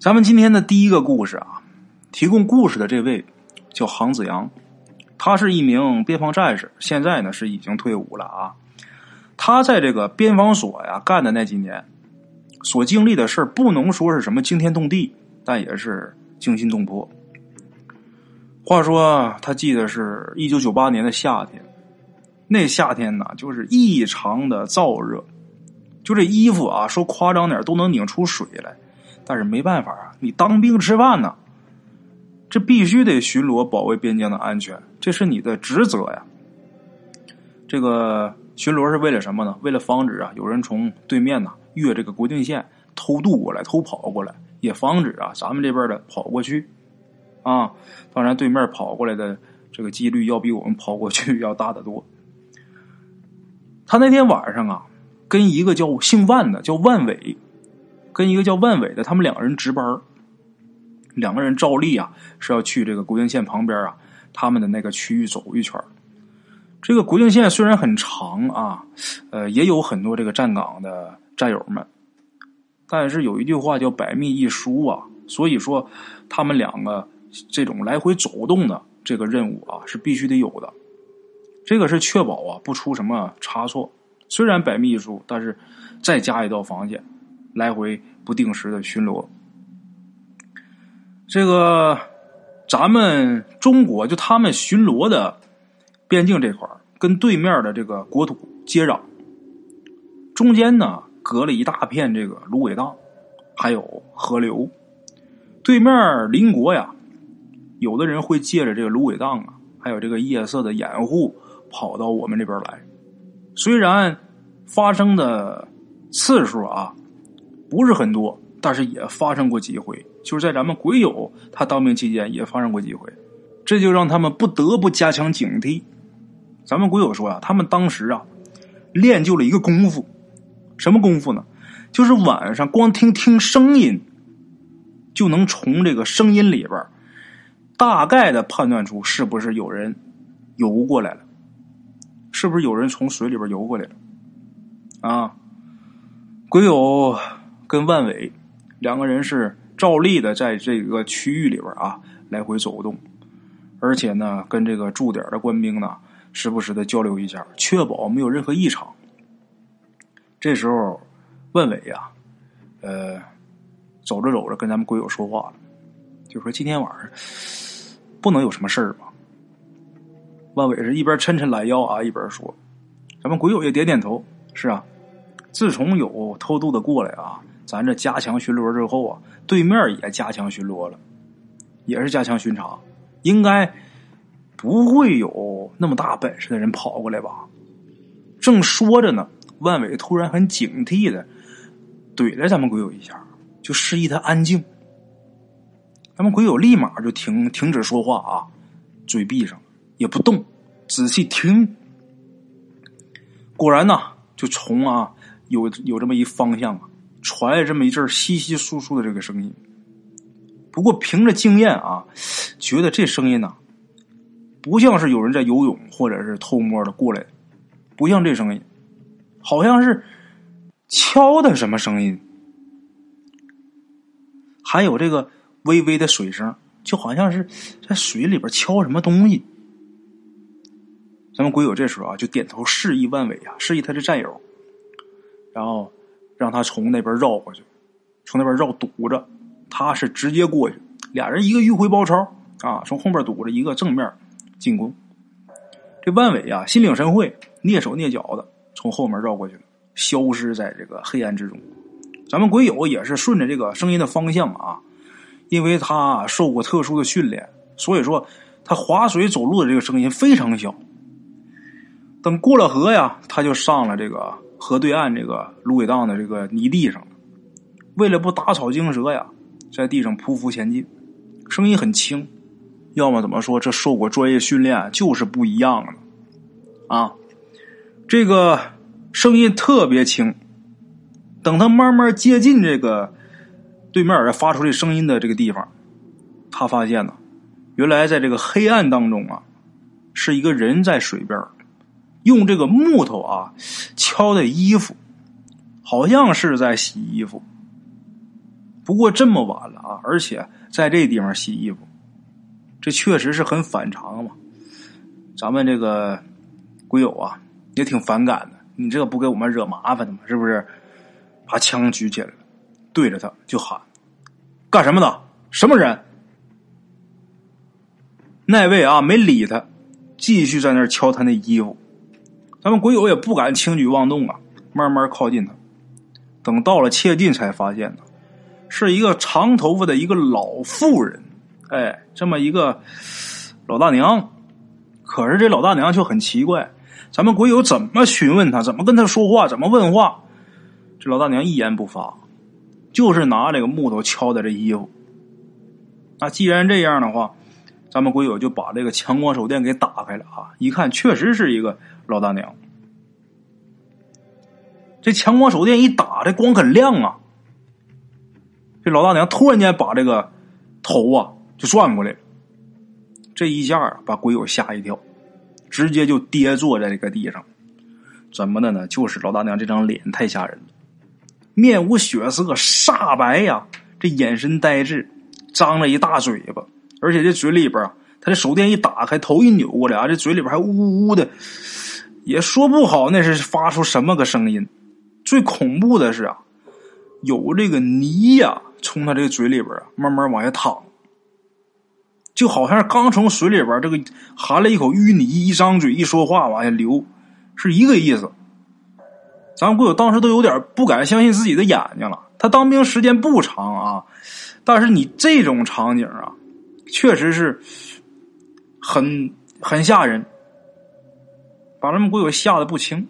咱们今天的第一个故事啊，提供故事的这位叫杭子阳，他是一名边防战士，现在呢是已经退伍了啊。他在这个边防所呀干的那几年，所经历的事不能说是什么惊天动地，但也是惊心动魄。话说他记得是一九九八年的夏天，那夏天呢就是异常的燥热，就这衣服啊，说夸张点都能拧出水来。但是没办法啊，你当兵吃饭呢，这必须得巡逻保卫边疆的安全，这是你的职责呀。这个巡逻是为了什么呢？为了防止啊有人从对面呢越这个国境线偷渡过来、偷跑过来，也防止啊咱们这边的跑过去啊。当然，对面跑过来的这个几率要比我们跑过去 要大得多。他那天晚上啊，跟一个叫姓万的叫万伟。跟一个叫万伟的，他们两个人值班两个人照例啊是要去这个国境线旁边啊，他们的那个区域走一圈这个国境线虽然很长啊，呃，也有很多这个站岗的战友们，但是有一句话叫百密一疏啊，所以说他们两个这种来回走动的这个任务啊是必须得有的，这个是确保啊不出什么差错。虽然百密一疏，但是再加一道防线。来回不定时的巡逻，这个咱们中国就他们巡逻的边境这块跟对面的这个国土接壤，中间呢隔了一大片这个芦苇荡，还有河流。对面邻国呀，有的人会借着这个芦苇荡啊，还有这个夜色的掩护，跑到我们这边来。虽然发生的次数啊。不是很多，但是也发生过几回。就是在咱们鬼友他当兵期间也发生过几回，这就让他们不得不加强警惕。咱们鬼友说呀，他们当时啊练就了一个功夫，什么功夫呢？就是晚上光听听声音，就能从这个声音里边大概的判断出是不是有人游过来了，是不是有人从水里边游过来了啊？鬼友。跟万伟两个人是照例的在这个区域里边啊来回走动，而且呢跟这个驻点的官兵呢时不时的交流一下，确保没有任何异常。这时候，万伟呀，呃，走着走着跟咱们鬼友说话了，就说今天晚上不能有什么事儿吧？万伟是一边抻抻懒腰啊，一边说，咱们鬼友也点点头，是啊，自从有偷渡的过来啊。咱这加强巡逻之后啊，对面也加强巡逻了，也是加强巡查，应该不会有那么大本事的人跑过来吧？正说着呢，万伟突然很警惕的怼了咱们鬼友一下，就示意他安静。咱们鬼友立马就停停止说话啊，嘴闭上，也不动，仔细听。果然呢，就从啊有有这么一方向啊。传来这么一阵稀稀疏疏的这个声音，不过凭着经验啊，觉得这声音呐，不像是有人在游泳或者是偷摸的过来，不像这声音，好像是敲的什么声音，还有这个微微的水声，就好像是在水里边敲什么东西。咱们鬼友这时候啊，就点头示意万伟啊，示意他的战友，然后。让他从那边绕过去，从那边绕堵着，他是直接过去。俩人一个迂回包抄啊，从后面堵着，一个正面进攻。这万伟啊，心领神会，蹑手蹑脚的从后面绕过去了，消失在这个黑暗之中。咱们鬼友也是顺着这个声音的方向啊，因为他受过特殊的训练，所以说他划水走路的这个声音非常小。等过了河呀，他就上了这个。河对岸这个芦苇荡的这个泥地上，为了不打草惊蛇呀，在地上匍匐前进，声音很轻。要么怎么说，这受过专业训练就是不一样的啊！这个声音特别轻。等他慢慢接近这个对面发出这声音的这个地方，他发现呢，原来在这个黑暗当中啊，是一个人在水边用这个木头啊敲的衣服，好像是在洗衣服。不过这么晚了啊，而且在这地方洗衣服，这确实是很反常嘛。咱们这个鬼友啊，也挺反感的。你这不给我们惹麻烦的吗？是不是？把枪举起来了，对着他就喊：“干什么的？什么人？”那位啊，没理他，继续在那儿敲他那衣服。咱们鬼友也不敢轻举妄动啊，慢慢靠近他。等到了切近，才发现呢，是一个长头发的一个老妇人。哎，这么一个老大娘。可是这老大娘却很奇怪，咱们鬼友怎么询问她，怎么跟她说话，怎么问话，这老大娘一言不发，就是拿这个木头敲的这衣服。那既然这样的话，咱们鬼友就把这个强光手电给打开了啊！一看，确实是一个老大娘。这强光手电一打，这光很亮啊！这老大娘突然间把这个头啊就转过来了。这一下，把鬼友吓一跳，直接就跌坐在这个地上。怎么的呢？就是老大娘这张脸太吓人了，面无血色，煞白呀，这眼神呆滞，张了一大嘴巴，而且这嘴里边啊，他这手电一打开，头一扭过来啊，这嘴里边还呜呜的，也说不好那是发出什么个声音。最恐怖的是啊，有这个泥呀，从他这个嘴里边啊慢慢往下淌。就好像刚从水里边这个含了一口淤泥，一张嘴一说话往下流，是一个意思。咱鬼友当时都有点不敢相信自己的眼睛了。他当兵时间不长啊，但是你这种场景啊，确实是很很吓人，把他们鬼友吓得不轻。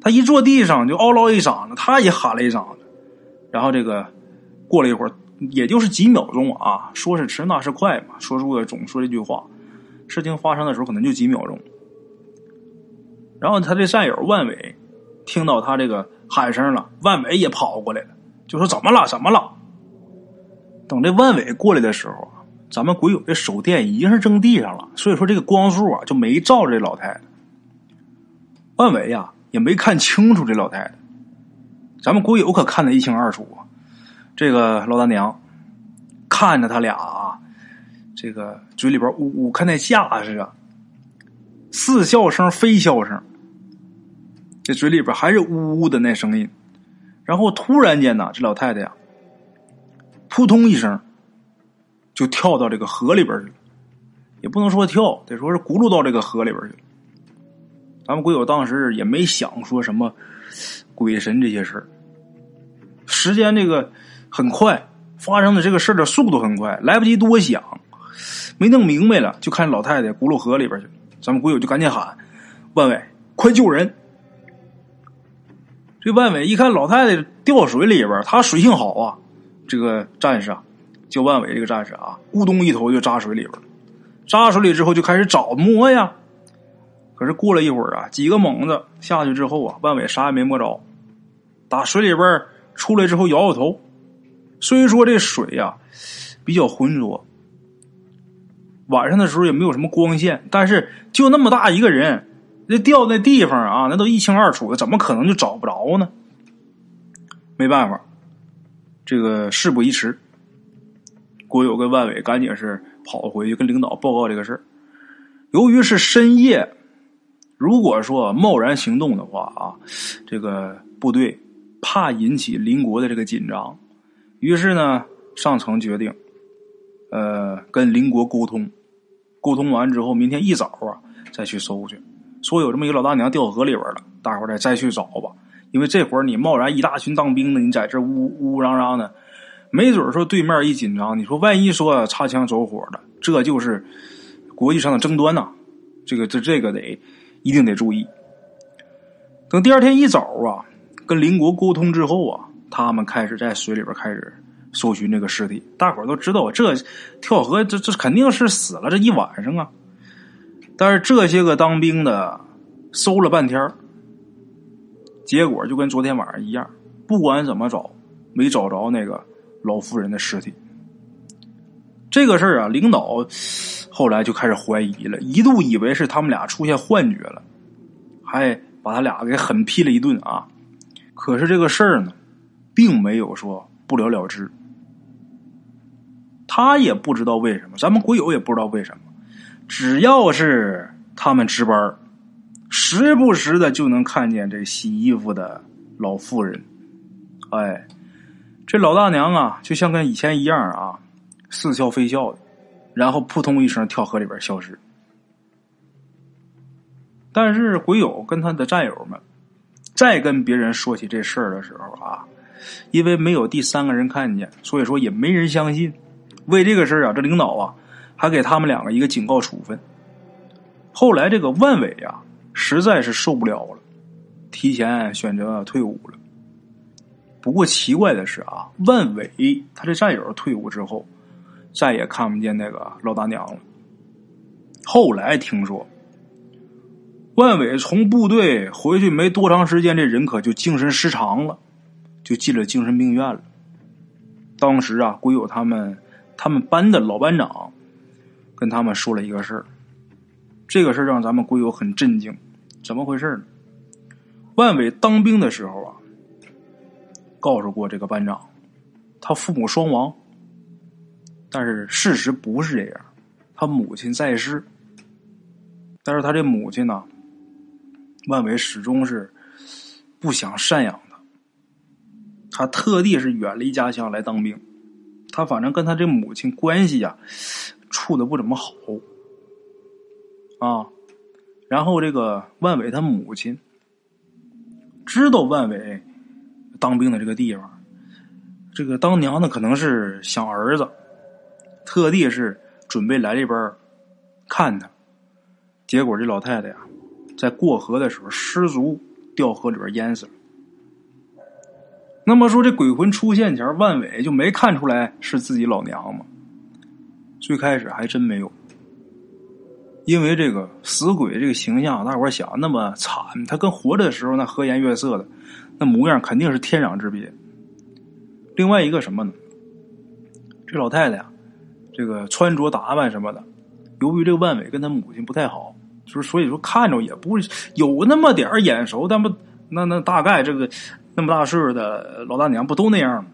他一坐地上就嗷唠一嗓子，他也喊了一嗓子，然后这个过了一会儿。也就是几秒钟啊，说是迟那是快嘛，说出的总说这句话，事情发生的时候可能就几秒钟。然后他的战友万伟听到他这个喊声了，万伟也跑过来了，就说怎么了？怎么了？等这万伟过来的时候，咱们鬼友的手电已经是扔地上了，所以说这个光束啊就没照这老太太。万伟呀也没看清楚这老太太，咱们鬼友可看得一清二楚啊。这个老大娘看着他俩啊，这个嘴里边呜呜，看那架势啊，似笑声非笑声，这嘴里边还是呜呜的那声音。然后突然间呢，这老太太呀，扑通一声就跳到这个河里边去了，也不能说跳，得说是轱辘到这个河里边去了。咱们鬼友当时也没想说什么鬼神这些事儿，时间这个。很快发生的这个事儿的速度很快，来不及多想，没弄明白了，就看老太太轱辘河里边去。咱们鬼友就赶紧喊：“万伟，快救人！”这万伟一看老太太掉水里边，他水性好啊，这个战士啊，叫万伟这个战士啊，咕咚一头就扎水里边了。扎水里之后就开始找摸呀，可是过了一会儿啊，几个猛子下去之后啊，万伟啥也没摸着，打水里边出来之后摇摇头。虽说这水呀比较浑浊，晚上的时候也没有什么光线，但是就那么大一个人，那掉那地方啊，那都一清二楚的，怎么可能就找不着呢？没办法，这个事不宜迟，郭友跟万伟赶紧是跑回去跟领导报告这个事。由于是深夜，如果说贸然行动的话啊，这个部队怕引起邻国的这个紧张。于是呢，上层决定，呃，跟邻国沟通，沟通完之后，明天一早啊，再去搜去。说有这么一个老大娘掉河里边了，大伙儿再再去找吧。因为这会儿你贸然一大群当兵的，你在这呜呜嚷嚷的，没准说对面一紧张，你说万一说擦枪走火的，这就是国际上的争端呐。这个这这个得一定得注意。等第二天一早啊，跟邻国沟通之后啊。他们开始在水里边开始搜寻这个尸体，大伙儿都知道，这跳河这这肯定是死了这一晚上啊。但是这些个当兵的搜了半天，结果就跟昨天晚上一样，不管怎么找，没找着那个老妇人的尸体。这个事儿啊，领导后来就开始怀疑了，一度以为是他们俩出现幻觉了，还把他俩给狠批了一顿啊。可是这个事儿呢？并没有说不了了之。他也不知道为什么，咱们鬼友也不知道为什么，只要是他们值班，时不时的就能看见这洗衣服的老妇人。哎，这老大娘啊，就像跟以前一样啊，似笑非笑的，然后扑通一声跳河里边消失。但是鬼友跟他的战友们再跟别人说起这事儿的时候啊，因为没有第三个人看见，所以说也没人相信。为这个事儿啊，这领导啊还给他们两个一个警告处分。后来这个万伟呀，实在是受不了了，提前选择退伍了。不过奇怪的是啊，万伟他这战友退伍之后，再也看不见那个老大娘了。后来听说，万伟从部队回去没多长时间，这人可就精神失常了，就进了精神病院了。当时啊，鬼友他们。他们班的老班长跟他们说了一个事儿，这个事儿让咱们鬼友很震惊。怎么回事呢？万伟当兵的时候啊，告诉过这个班长，他父母双亡，但是事实不是这样，他母亲在世，但是他这母亲呢，万伟始终是不想赡养他，他特地是远离家乡来当兵。他反正跟他这母亲关系呀，处的不怎么好，啊，然后这个万伟他母亲知道万伟当兵的这个地方，这个当娘的可能是想儿子，特地是准备来这边看他，结果这老太太呀，在过河的时候失足掉河里边淹死了。那么说，这鬼魂出现前，万伟就没看出来是自己老娘吗？最开始还真没有，因为这个死鬼这个形象，大伙想那么惨，他跟活着的时候那和颜悦色的那模样，肯定是天壤之别。另外一个什么呢？这老太太呀，这个穿着打扮什么的，由于这个万伟跟他母亲不太好，就是所以说看着也不有那么点眼熟，但不那那大概这个。那么大岁数的老大娘不都那样吗？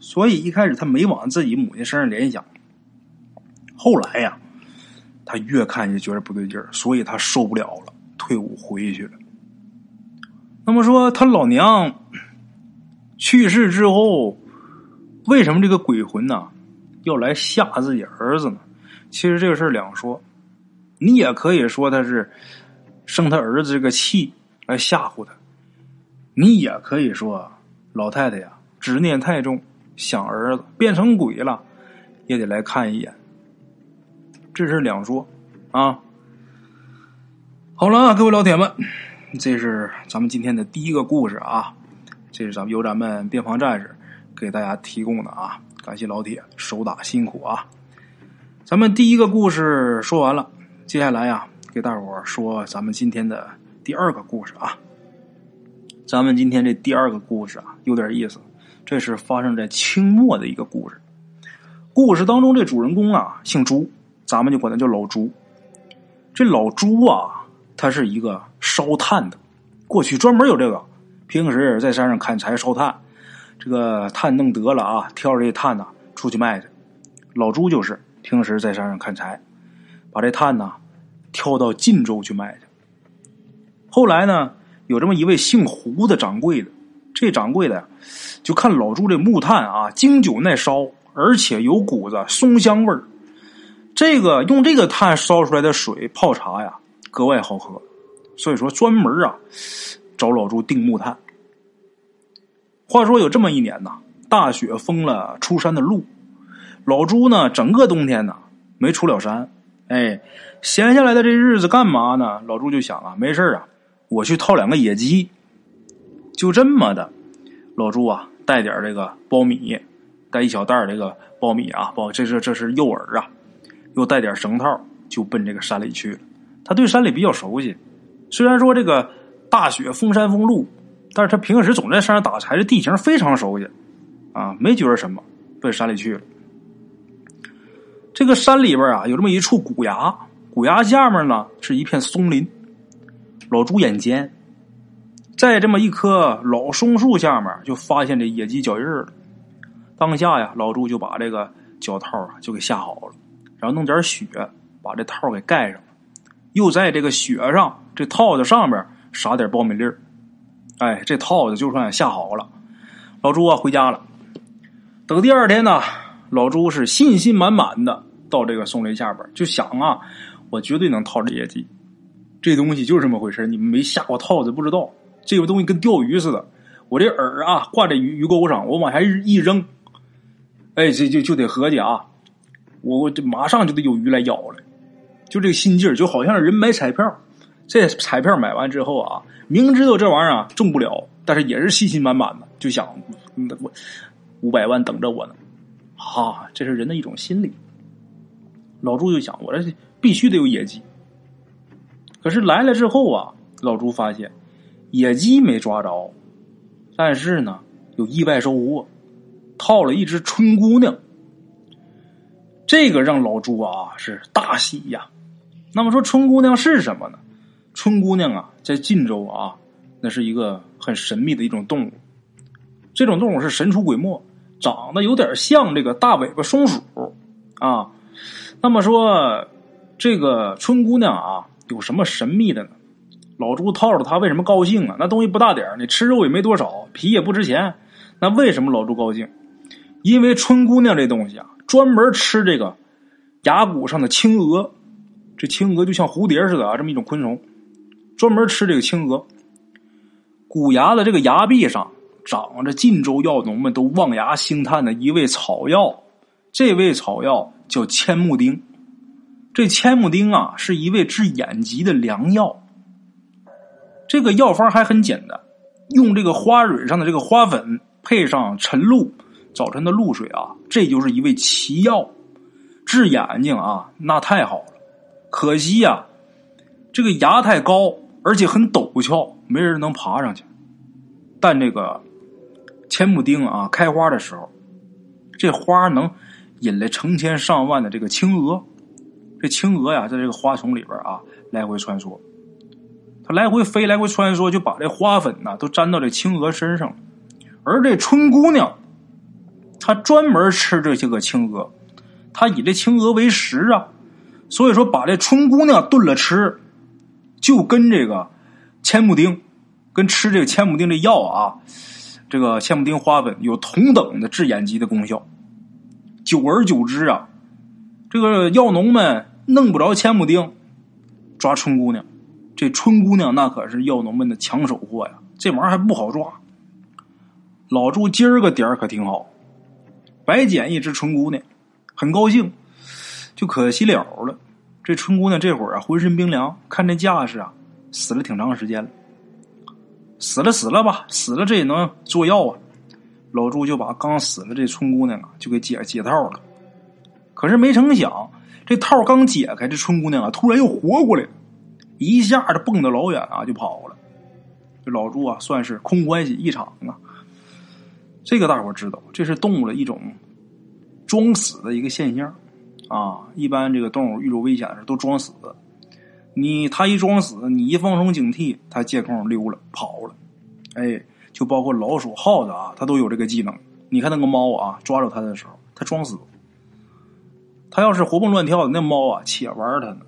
所以一开始他没往自己母亲身上联想。后来呀，他越看越觉得不对劲儿，所以他受不了了，退伍回去了。那么说他老娘去世之后，为什么这个鬼魂呢要来吓自己儿子呢？其实这个事儿两说，你也可以说他是生他儿子这个气来吓唬他。你也可以说，老太太呀，执念太重，想儿子变成鬼了，也得来看一眼。这是两说啊。好了，各位老铁们，这是咱们今天的第一个故事啊。这是咱们由咱们边防战士给大家提供的啊，感谢老铁手打辛苦啊。咱们第一个故事说完了，接下来呀，给大伙说咱们今天的第二个故事啊。咱们今天这第二个故事啊，有点意思。这是发生在清末的一个故事。故事当中这主人公啊，姓朱，咱们就管他叫老朱。这老朱啊，他是一个烧炭的，过去专门有这个，平时在山上砍柴烧炭，这个炭弄得了啊，挑着这炭呢出去卖去。老朱就是平时在山上砍柴，把这炭呢挑到晋州去卖去。后来呢？有这么一位姓胡的掌柜的，这掌柜的呀就看老朱这木炭啊，经久耐烧，而且有股子松香味儿。这个用这个炭烧出来的水泡茶呀，格外好喝，所以说专门啊找老朱订木炭。话说有这么一年呐，大雪封了出山的路，老朱呢整个冬天呢没出了山，哎，闲下来的这日子干嘛呢？老朱就想啊，没事啊。我去套两个野鸡，就这么的。老朱啊，带点这个苞米，带一小袋这个苞米啊，包这是这是诱饵啊，又带点绳套，就奔这个山里去了。他对山里比较熟悉，虽然说这个大雪封山封路，但是他平时总在山上打柴，这地形非常熟悉啊，没觉着什么，奔山里去了。这个山里边啊，有这么一处古崖，古崖下面呢是一片松林。老朱眼尖，在这么一棵老松树下面，就发现这野鸡脚印了。当下呀，老朱就把这个脚套啊就给下好了，然后弄点雪把这套给盖上，又在这个雪上这套子上面撒点苞米粒儿。哎，这套子就算下好了。老朱啊，回家了。等第二天呢，老朱是信心满满的到这个松林下边，就想啊，我绝对能套着野鸡。这东西就是这么回事你们没下过套子不知道，这个东西跟钓鱼似的。我这饵啊挂在鱼鱼钩上，我往下一扔，哎，这就就得合计啊，我我这马上就得有鱼来咬了。就这个心劲儿，就好像人买彩票，这彩票买完之后啊，明知道这玩意儿啊中不了，但是也是信心满满的，就想我五百万等着我呢。哈，这是人的一种心理。老朱就想，我这必须得有野鸡。可是来了之后啊，老朱发现野鸡没抓着，但是呢有意外收获，套了一只春姑娘。这个让老朱啊是大喜呀。那么说春姑娘是什么呢？春姑娘啊，在晋州啊，那是一个很神秘的一种动物。这种动物是神出鬼没，长得有点像这个大尾巴松鼠啊。那么说这个春姑娘啊。有什么神秘的呢？老朱套着她为什么高兴啊？那东西不大点你吃肉也没多少，皮也不值钱。那为什么老朱高兴？因为春姑娘这东西啊，专门吃这个崖骨上的青蛾。这青蛾就像蝴蝶似的啊，这么一种昆虫，专门吃这个青蛾。骨崖的这个崖壁上长着晋州药农们都望崖兴叹的一味草药，这味草药叫千木丁。这千木丁啊，是一味治眼疾的良药。这个药方还很简单，用这个花蕊上的这个花粉配上晨露，早晨的露水啊，这就是一味奇药，治眼睛啊，那太好了。可惜呀，这个崖太高，而且很陡峭，没人能爬上去。但这个千木丁啊，开花的时候，这花能引来成千上万的这个青蛾。这青蛾呀，在这个花丛里边啊，来回穿梭，它来回飞，来回穿梭，就把这花粉呐都粘到这青蛾身上。而这春姑娘，他专门吃这些个青鹅，他以这青鹅为食啊，所以说把这春姑娘炖了吃，就跟这个千木丁，跟吃这个千木丁这药啊，这个千木丁花粉有同等的治眼疾的功效。久而久之啊。这个药农们弄不着千木丁，抓春姑娘。这春姑娘那可是药农们的抢手货呀，这玩意儿还不好抓。老朱今儿个点儿可挺好，白捡一只春姑娘，很高兴。就可惜了了，这春姑娘这会儿啊浑身冰凉，看这架势啊，死了挺长时间了。死了死了吧，死了这也能做药啊。老朱就把刚死了这春姑娘啊，就给解解套了。可是没成想，这套刚解开，这春姑娘啊，突然又活过来了，一下子蹦得老远啊，就跑了。这老朱啊，算是空欢喜一场啊。这个大伙知道，这是动物的一种装死的一个现象啊。一般这个动物遇着危险的时候都装死，你他一装死，你一放松警惕，他借空溜了跑了。哎，就包括老鼠、耗子啊，它都有这个技能。你看那个猫啊，抓着它的时候，它装死。它要是活蹦乱跳的，那猫啊，且玩它呢。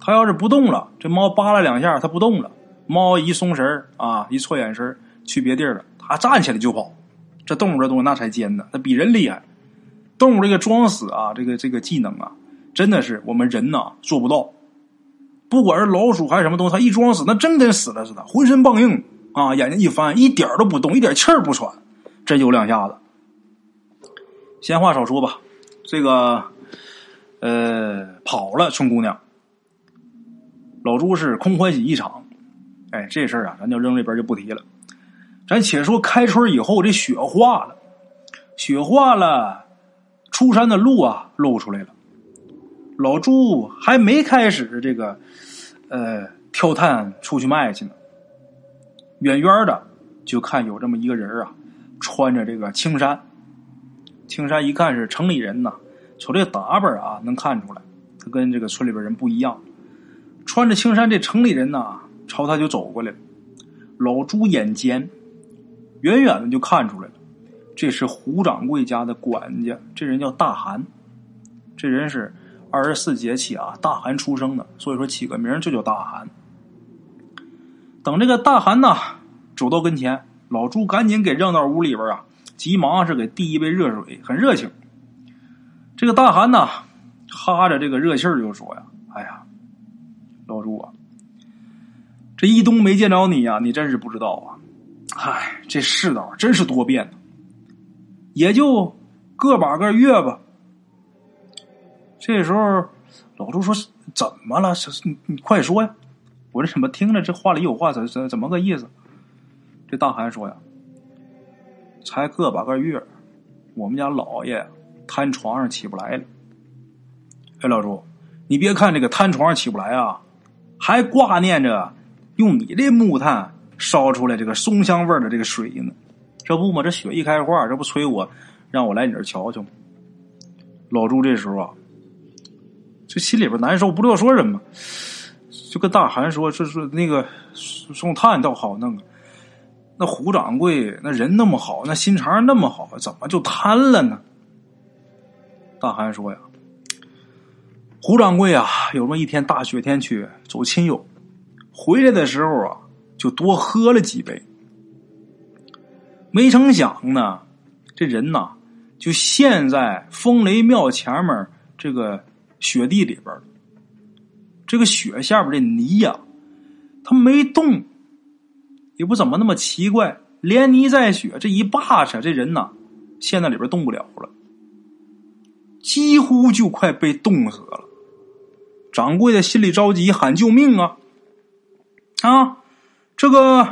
它要是不动了，这猫扒拉两下，它不动了。猫一松神啊，一错眼神去别地儿了，它站起来就跑。这动物这东西那才尖呢，它比人厉害。动物这个装死啊，这个这个技能啊，真的是我们人呐做不到。不管是老鼠还是什么东西，它一装死，那真跟死了似的，浑身梆硬啊，眼睛一翻，一点都不动，一点气儿不喘，真有两下子。闲话少说吧，这个。呃，跑了，春姑娘。老朱是空欢喜一场。哎，这事儿啊，咱就扔这边就不提了。咱且说开春以后，这雪化了，雪化了，出山的路啊露出来了。老朱还没开始这个呃挑炭出去卖去呢，远远的就看有这么一个人啊，穿着这个青衫。青衫一看是城里人呐。瞅这打扮啊，能看出来，他跟这个村里边人不一样。穿着青衫，这城里人呐，朝他就走过来了。老朱眼尖，远远的就看出来了，这是胡掌柜家的管家，这人叫大寒，这人是二十四节气啊，大寒出生的，所以说起个名就叫大寒。等这个大寒呐走到跟前，老朱赶紧给扔到屋里边啊，急忙是给递一杯热水，很热情。这个大寒呐哈着这个热气儿就说呀：“哎呀，老朱啊。”这一冬没见着你呀，你真是不知道啊！嗨，这世道真是多变呢，也就个把个月吧。这时候，老朱说：“怎么了？你你快说呀！我这怎么听着这话里有话？怎怎怎么个意思？”这大韩说呀：“才个把个月，我们家老爷瘫床上起不来了。哎，老朱，你别看这个瘫床上起不来啊，还挂念着。”用你这木炭烧出来这个松香味的这个水呢，这不嘛？这雪一开花，这不催我让我来你这瞧瞧吗？老朱这时候啊，这心里边难受，不知道说什么，就跟大韩说：“说说那个送炭倒好弄，那胡掌柜那人那么好，那心肠那么好，怎么就瘫了呢？”大韩说：“呀，胡掌柜啊，有这么一天大雪天去走亲友。”回来的时候啊，就多喝了几杯。没成想呢，这人呐就陷在风雷庙前面这个雪地里边这个雪下边的泥呀，它没动，也不怎么那么奇怪。连泥带雪这一扒扯，这人呐陷在里边动不了了，几乎就快被冻死了。掌柜的心里着急，喊救命啊！啊，这个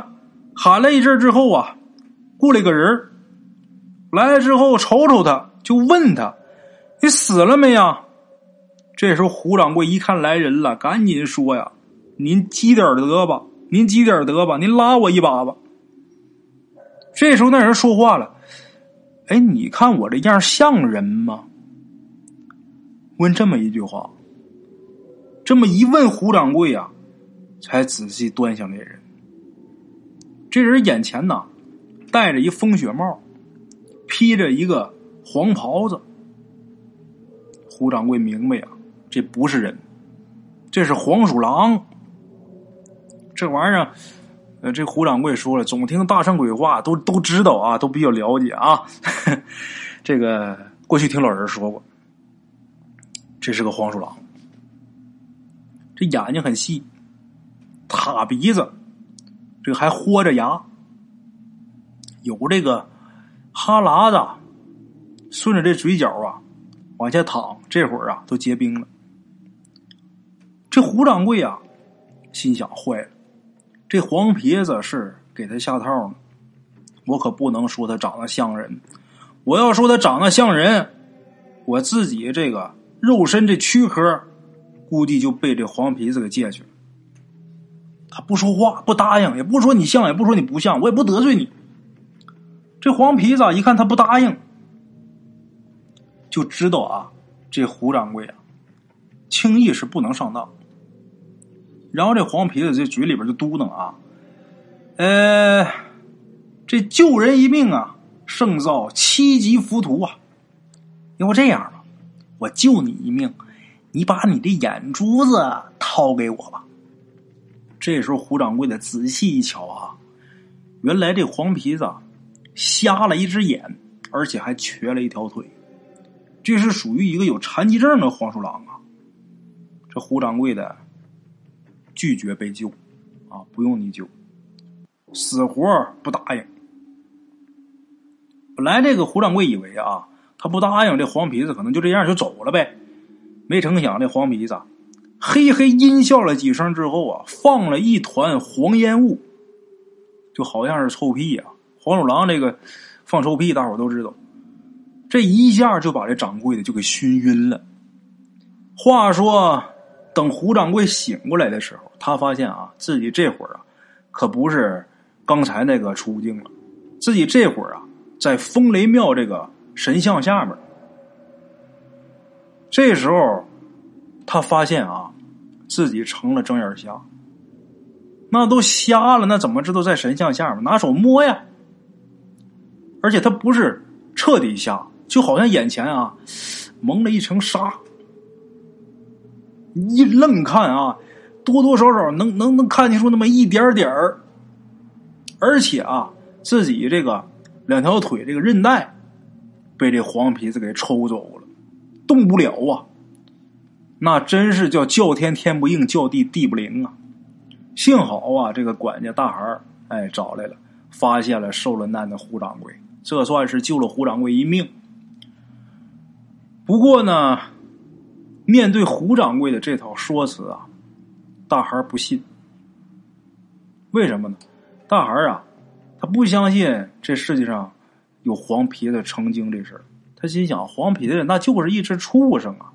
喊了一阵之后啊，过来个人来了之后瞅瞅他，就问他：“你死了没呀？”这时候胡掌柜一看来人了，赶紧说：“呀，您积点德吧，您积点德吧，您拉我一把吧。”这时候那人说话了：“哎，你看我这样像人吗？”问这么一句话，这么一问胡掌柜呀。才仔细端详这人，这人眼前呐，戴着一风雪帽，披着一个黄袍子。胡掌柜明白呀，这不是人，这是黄鼠狼。这玩意儿，呃，这胡掌柜说了，总听大圣鬼话，都都知道啊，都比较了解啊。这个过去听老人说过，这是个黄鼠狼，这眼睛很细。塌鼻子，这还豁着牙，有这个哈喇子顺着这嘴角啊往下淌，这会儿啊都结冰了。这胡掌柜啊心想：坏了，这黄皮子是给他下套呢。我可不能说他长得像人，我要说他长得像人，我自己这个肉身这躯壳估计就被这黄皮子给借去了。他不说话，不答应，也不说你像，也不说你不像，我也不得罪你。这黄皮子一看他不答应，就知道啊，这胡掌柜啊，轻易是不能上当。然后这黄皮子这嘴里边就嘟囔啊，呃，这救人一命啊，胜造七级浮屠啊。要不这样吧，我救你一命，你把你的眼珠子掏给我吧。这时候，胡掌柜的仔细一瞧啊，原来这黄皮子瞎了一只眼，而且还瘸了一条腿，这是属于一个有残疾证的黄鼠狼啊。这胡掌柜的拒绝被救啊，不用你救，死活不答应。本来这个胡掌柜以为啊，他不答应，这黄皮子可能就这样就走了呗，没成想这黄皮子。嘿嘿阴笑了几声之后啊，放了一团黄烟雾，就好像是臭屁啊！黄鼠狼这个放臭屁，大伙都知道。这一下就把这掌柜的就给熏晕了。话说，等胡掌柜醒过来的时候，他发现啊，自己这会儿啊，可不是刚才那个出境了，自己这会儿啊，在风雷庙这个神像下面。这时候。他发现啊，自己成了睁眼瞎。那都瞎了，那怎么知道在神像下面？拿手摸呀！而且他不是彻底瞎，就好像眼前啊蒙了一层纱，一愣看啊，多多少少能能能看清楚那么一点点儿。而且啊，自己这个两条腿这个韧带被这黄皮子给抽走了，动不了啊！那真是叫叫天天不应，叫地地不灵啊！幸好啊，这个管家大孩哎找来了，发现了受了难的胡掌柜，这算是救了胡掌柜一命。不过呢，面对胡掌柜的这套说辞啊，大孩不信。为什么呢？大孩啊，他不相信这世界上有黄皮子成精这事儿。他心想，黄皮子那就是一只畜生啊。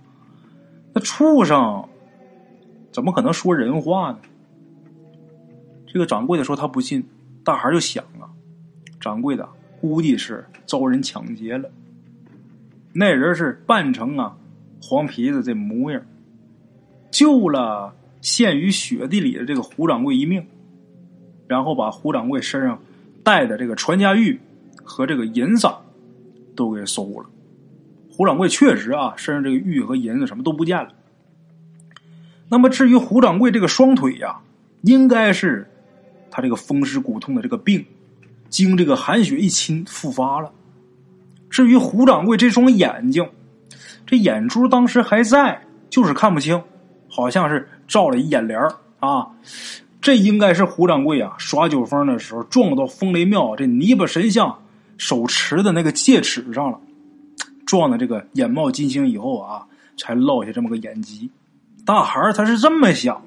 那畜生怎么可能说人话呢？这个掌柜的说他不信，大孩就想啊，掌柜的估计是遭人抢劫了。那人是扮成啊黄皮子这模样，救了陷于雪地里的这个胡掌柜一命，然后把胡掌柜身上带的这个传家玉和这个银子都给收了。胡掌柜确实啊，身上这个玉和银子什么都不见了。那么至于胡掌柜这个双腿呀，应该是他这个风湿骨痛的这个病，经这个寒血一侵复发了。至于胡掌柜这双眼睛，这眼珠当时还在，就是看不清，好像是照了一眼帘啊。这应该是胡掌柜啊耍酒疯的时候撞到风雷庙这泥巴神像手持的那个戒尺上了。撞的这个眼冒金星以后啊，才落下这么个眼疾。大孩他是这么想。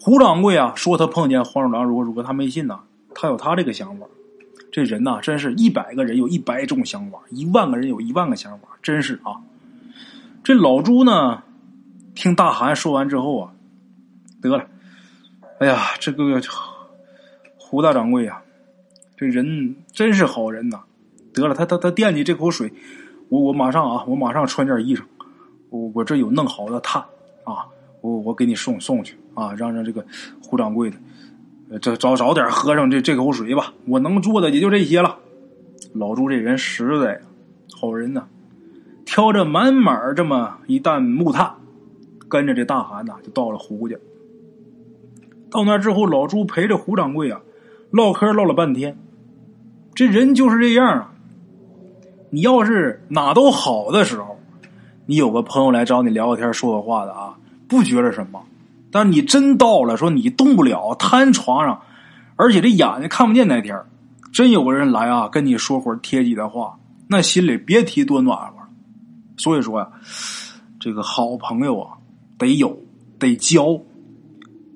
胡掌柜啊说他碰见黄鼠狼如何如何，他没信呐。他有他这个想法。这人呐，真是一百个人有一百种想法，一万个人有一万个想法，真是啊。这老朱呢，听大韩说完之后啊，得了，哎呀，这个胡大掌柜呀，这人真是好人呐。得了，他他他惦记这口水，我我马上啊，我马上穿件衣裳，我我这有弄好的炭啊，我我给你送送去啊，让让这个胡掌柜的，这早早点喝上这这口水吧。我能做的也就这些了。老朱这人实在，好人呐，挑着满满这么一担木炭，跟着这大韩呐就到了胡家。到那之后，老朱陪着胡掌柜啊唠嗑唠了半天，这人就是这样啊。你要是哪都好的时候，你有个朋友来找你聊个天、说个话的啊，不觉着什么。但是你真到了说你动不了，瘫床上，而且这眼睛看不见那天，真有个人来啊，跟你说会儿贴己的话，那心里别提多暖和。所以说呀，这个好朋友啊，得有，得交。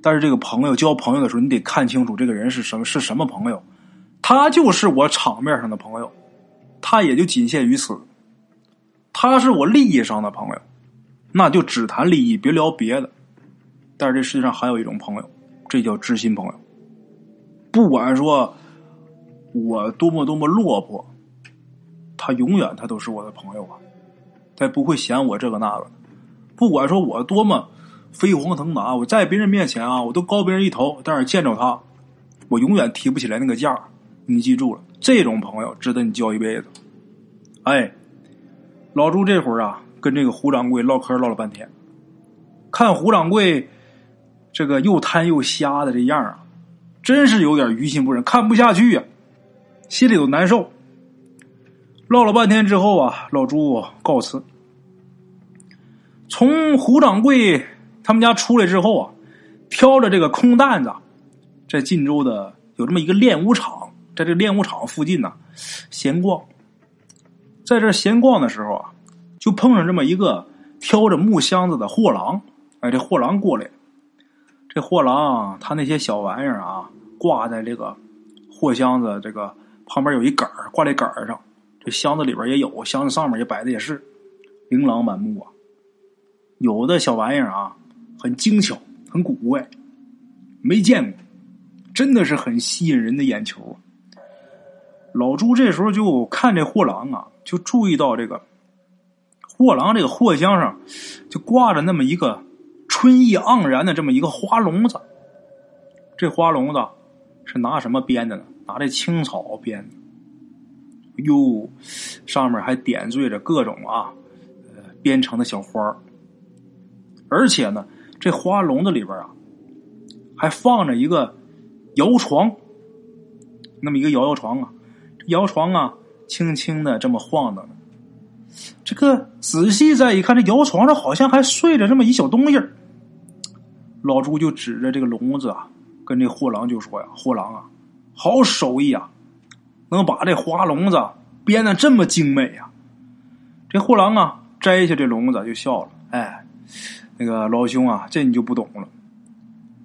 但是这个朋友交朋友的时候，你得看清楚这个人是什么是什么朋友，他就是我场面上的朋友。他也就仅限于此，他是我利益上的朋友，那就只谈利益，别聊别的。但是这世界上还有一种朋友，这叫知心朋友。不管说我多么多么落魄，他永远他都是我的朋友啊，他不会嫌我这个那个。不管说我多么飞黄腾达，我在别人面前啊，我都高别人一头，但是见着他，我永远提不起来那个价。你记住了。这种朋友值得你交一辈子。哎，老朱这会儿啊，跟这个胡掌柜唠嗑唠了半天，看胡掌柜这个又贪又瞎的这样啊，真是有点于心不忍，看不下去呀，心里头难受。唠了半天之后啊，老朱告辞。从胡掌柜他们家出来之后啊，挑着这个空担子，在晋州的有这么一个练武场。在这练武场附近呢，闲逛，在这闲逛的时候啊，就碰上这么一个挑着木箱子的货郎。哎，这货郎过来，这货郎他那些小玩意儿啊，挂在这个货箱子这个旁边有一杆儿，挂在杆儿上。这箱子里边也有，箱子上面也摆的也是琳琅满目啊。有的小玩意儿啊，很精巧，很古怪，没见过，真的是很吸引人的眼球啊。老朱这时候就看这货郎啊，就注意到这个货郎这个货箱上就挂着那么一个春意盎然的这么一个花笼子。这花笼子是拿什么编的呢？拿这青草编的。哟，上面还点缀着各种啊，呃，编成的小花而且呢，这花笼子里边啊，还放着一个摇床，那么一个摇摇床啊，摇床啊，轻轻的这么晃荡着。这个仔细再一看，这摇床上好像还睡着这么一小东西老朱就指着这个笼子啊，跟这货郎就说呀：“货郎啊，好手艺啊，能把这花笼子编的这么精美呀！”这货郎啊，摘下这笼子就笑了：“哎，那个老兄啊，这你就不懂了。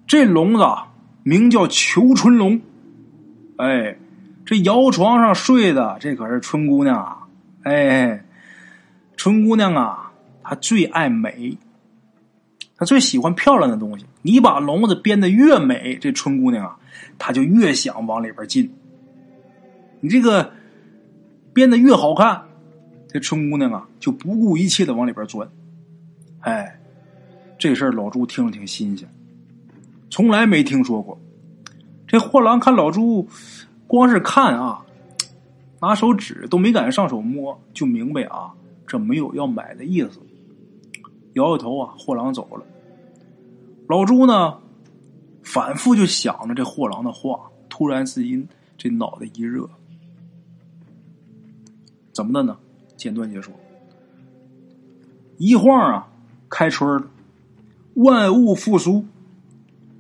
这笼子啊名叫求春笼，哎，这摇床上睡的这可是春姑娘啊！哎。”春姑娘啊，她最爱美，她最喜欢漂亮的东西。你把笼子编的越美，这春姑娘啊，她就越想往里边进。你这个编的越好看，这春姑娘啊，就不顾一切的往里边钻。哎，这事儿老朱听了挺新鲜，从来没听说过。这货郎看老朱，光是看啊，拿手指都没敢上手摸，就明白啊。这没有要买的意思，摇摇头啊，货郎走了。老朱呢，反复就想着这货郎的话，突然之间这脑袋一热，怎么的呢？简短结束。一晃啊，开春了，万物复苏。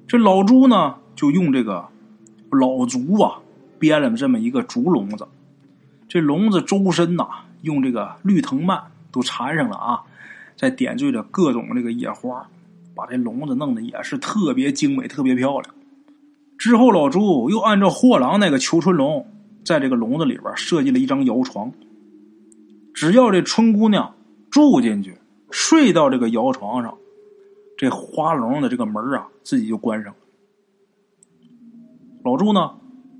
这老朱呢，就用这个老竹啊，编了这么一个竹笼子。这笼子周身呐。用这个绿藤蔓都缠上了啊，再点缀着各种这个野花，把这笼子弄得也是特别精美、特别漂亮。之后，老朱又按照货郎那个求春笼，在这个笼子里边设计了一张摇床。只要这春姑娘住进去，睡到这个摇床上，这花笼的这个门啊自己就关上了。老朱呢，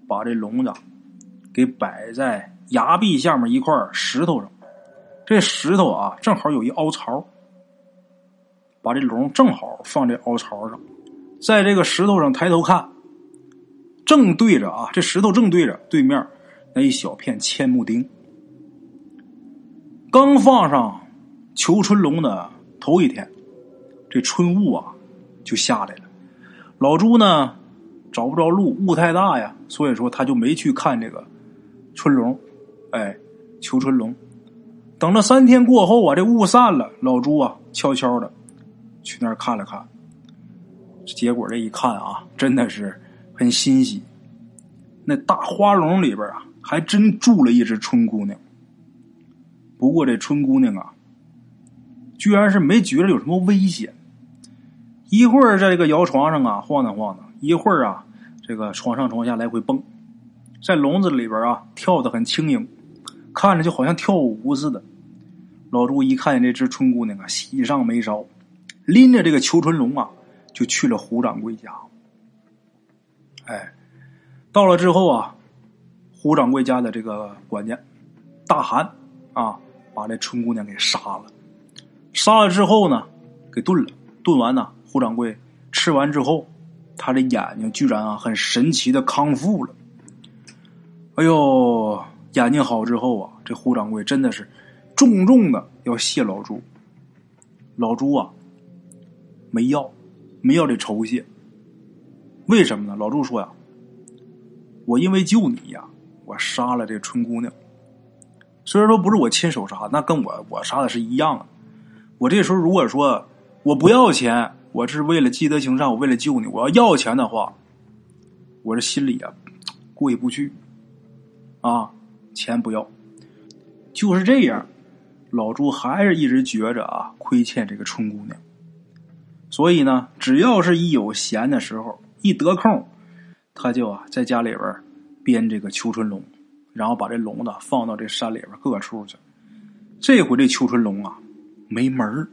把这笼子给摆在。崖壁下面一块石头上，这石头啊正好有一凹槽，把这笼正好放这凹槽上，在这个石头上抬头看，正对着啊，这石头正对着对面那一小片千木丁。刚放上求春龙的头一天，这春雾啊就下来了。老朱呢找不着路，雾太大呀，所以说他就没去看这个春龙。哎，求春龙，等了三天过后啊，这雾散了，老朱啊悄悄的去那儿看了看，结果这一看啊，真的是很欣喜。那大花笼里边啊，还真住了一只春姑娘。不过这春姑娘啊，居然是没觉得有什么危险。一会儿在这个摇床上啊晃荡晃荡，一会儿啊这个床上床下来回蹦，在笼子里边啊跳的很轻盈。看着就好像跳舞似的。老朱一看见这只春姑娘啊，喜上眉梢，拎着这个求春龙啊，就去了胡掌柜家。哎，到了之后啊，胡掌柜家的这个管家大喊啊，把这春姑娘给杀了。杀了之后呢，给炖了。炖完呢，胡掌柜吃完之后，他的眼睛居然啊，很神奇的康复了。哎呦！眼睛好之后啊，这胡掌柜真的是重重的要谢老朱。老朱啊，没要，没要这酬谢。为什么呢？老朱说呀：“我因为救你呀，我杀了这春姑娘。虽然说不是我亲手杀，那跟我我杀的是一样的。我这时候如果说我不要钱，我是为了积德行善，我为了救你。我要要钱的话，我这心里啊过意不去啊。”钱不要，就是这样。老朱还是一直觉着啊，亏欠这个春姑娘。所以呢，只要是一有闲的时候，一得空，他就啊在家里边编这个秋春龙，然后把这笼子放到这山里边各处去。这回这秋春龙啊，没门